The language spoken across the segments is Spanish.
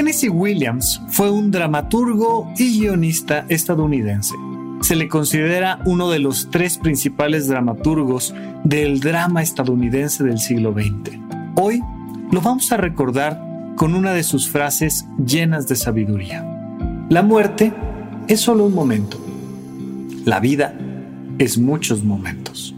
Tennessee Williams fue un dramaturgo y guionista estadounidense. Se le considera uno de los tres principales dramaturgos del drama estadounidense del siglo XX. Hoy lo vamos a recordar con una de sus frases llenas de sabiduría. La muerte es solo un momento. La vida es muchos momentos.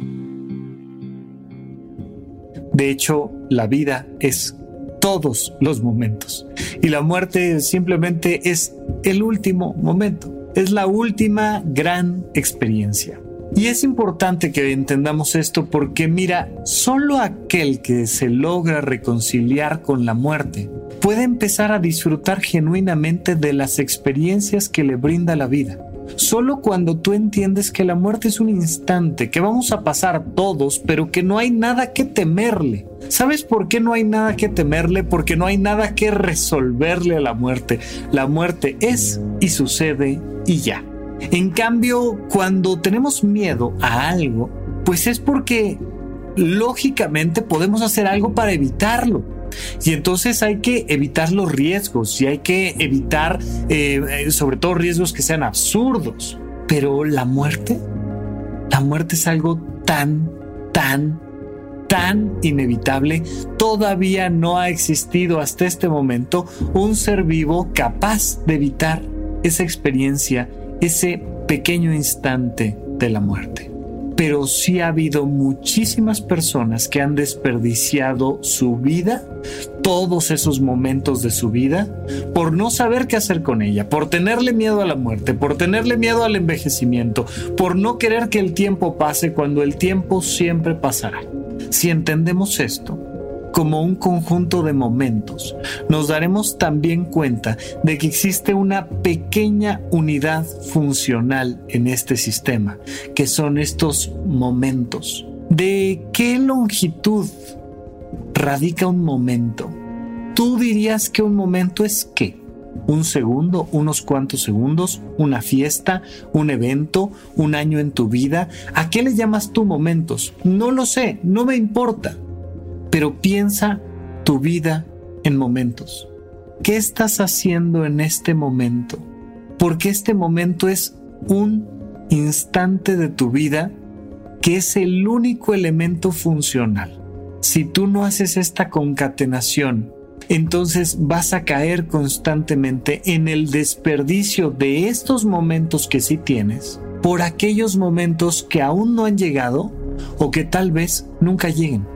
De hecho, la vida es todos los momentos. Y la muerte simplemente es el último momento, es la última gran experiencia. Y es importante que entendamos esto porque mira, solo aquel que se logra reconciliar con la muerte puede empezar a disfrutar genuinamente de las experiencias que le brinda la vida. Solo cuando tú entiendes que la muerte es un instante, que vamos a pasar todos, pero que no hay nada que temerle. ¿Sabes por qué no hay nada que temerle? Porque no hay nada que resolverle a la muerte. La muerte es y sucede y ya. En cambio, cuando tenemos miedo a algo, pues es porque lógicamente podemos hacer algo para evitarlo. Y entonces hay que evitar los riesgos y hay que evitar eh, eh, sobre todo riesgos que sean absurdos. Pero la muerte, la muerte es algo tan, tan, tan inevitable. Todavía no ha existido hasta este momento un ser vivo capaz de evitar esa experiencia, ese pequeño instante de la muerte pero sí ha habido muchísimas personas que han desperdiciado su vida, todos esos momentos de su vida, por no saber qué hacer con ella, por tenerle miedo a la muerte, por tenerle miedo al envejecimiento, por no querer que el tiempo pase cuando el tiempo siempre pasará. Si entendemos esto, como un conjunto de momentos, nos daremos también cuenta de que existe una pequeña unidad funcional en este sistema, que son estos momentos. ¿De qué longitud radica un momento? ¿Tú dirías que un momento es qué? un segundo, unos cuantos segundos, una fiesta, un evento, un año en tu vida. ¿A qué le llamas tú momentos? No lo sé, no me importa pero piensa tu vida en momentos. ¿Qué estás haciendo en este momento? Porque este momento es un instante de tu vida que es el único elemento funcional. Si tú no haces esta concatenación, entonces vas a caer constantemente en el desperdicio de estos momentos que sí tienes por aquellos momentos que aún no han llegado o que tal vez nunca lleguen.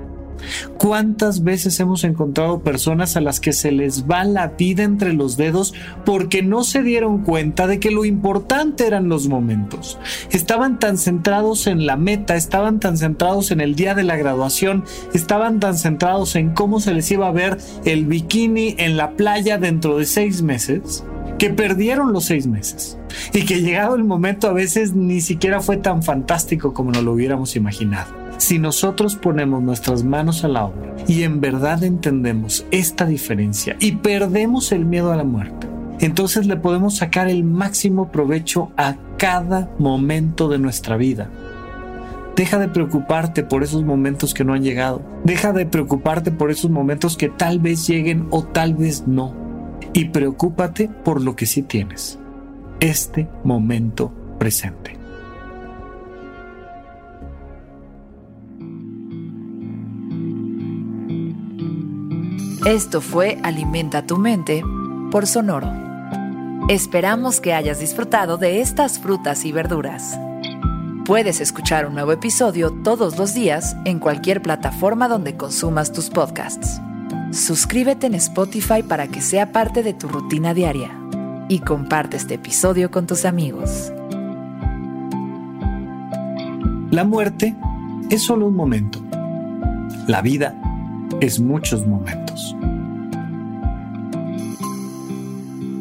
¿Cuántas veces hemos encontrado personas a las que se les va la vida entre los dedos porque no se dieron cuenta de que lo importante eran los momentos? Estaban tan centrados en la meta, estaban tan centrados en el día de la graduación, estaban tan centrados en cómo se les iba a ver el bikini en la playa dentro de seis meses, que perdieron los seis meses y que llegado el momento a veces ni siquiera fue tan fantástico como nos lo hubiéramos imaginado. Si nosotros ponemos nuestras manos a la obra y en verdad entendemos esta diferencia y perdemos el miedo a la muerte, entonces le podemos sacar el máximo provecho a cada momento de nuestra vida. Deja de preocuparte por esos momentos que no han llegado. Deja de preocuparte por esos momentos que tal vez lleguen o tal vez no. Y preocúpate por lo que sí tienes. Este momento presente. Esto fue Alimenta tu mente por Sonoro. Esperamos que hayas disfrutado de estas frutas y verduras. Puedes escuchar un nuevo episodio todos los días en cualquier plataforma donde consumas tus podcasts. Suscríbete en Spotify para que sea parte de tu rutina diaria y comparte este episodio con tus amigos. La muerte es solo un momento. La vida es muchos momentos.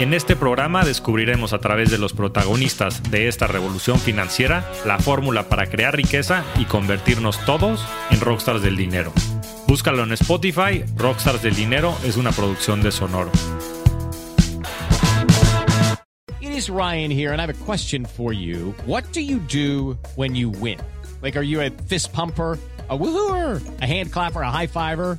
En este programa descubriremos a través de los protagonistas de esta revolución financiera la fórmula para crear riqueza y convertirnos todos en rockstars del dinero. Búscalo en Spotify, Rockstars del Dinero es una producción de Sonoro. is Ryan here, and I have a question for you. What do you do when you win? Like, are you a fist pumper? a woohooer, a hand clapper, a high fiver.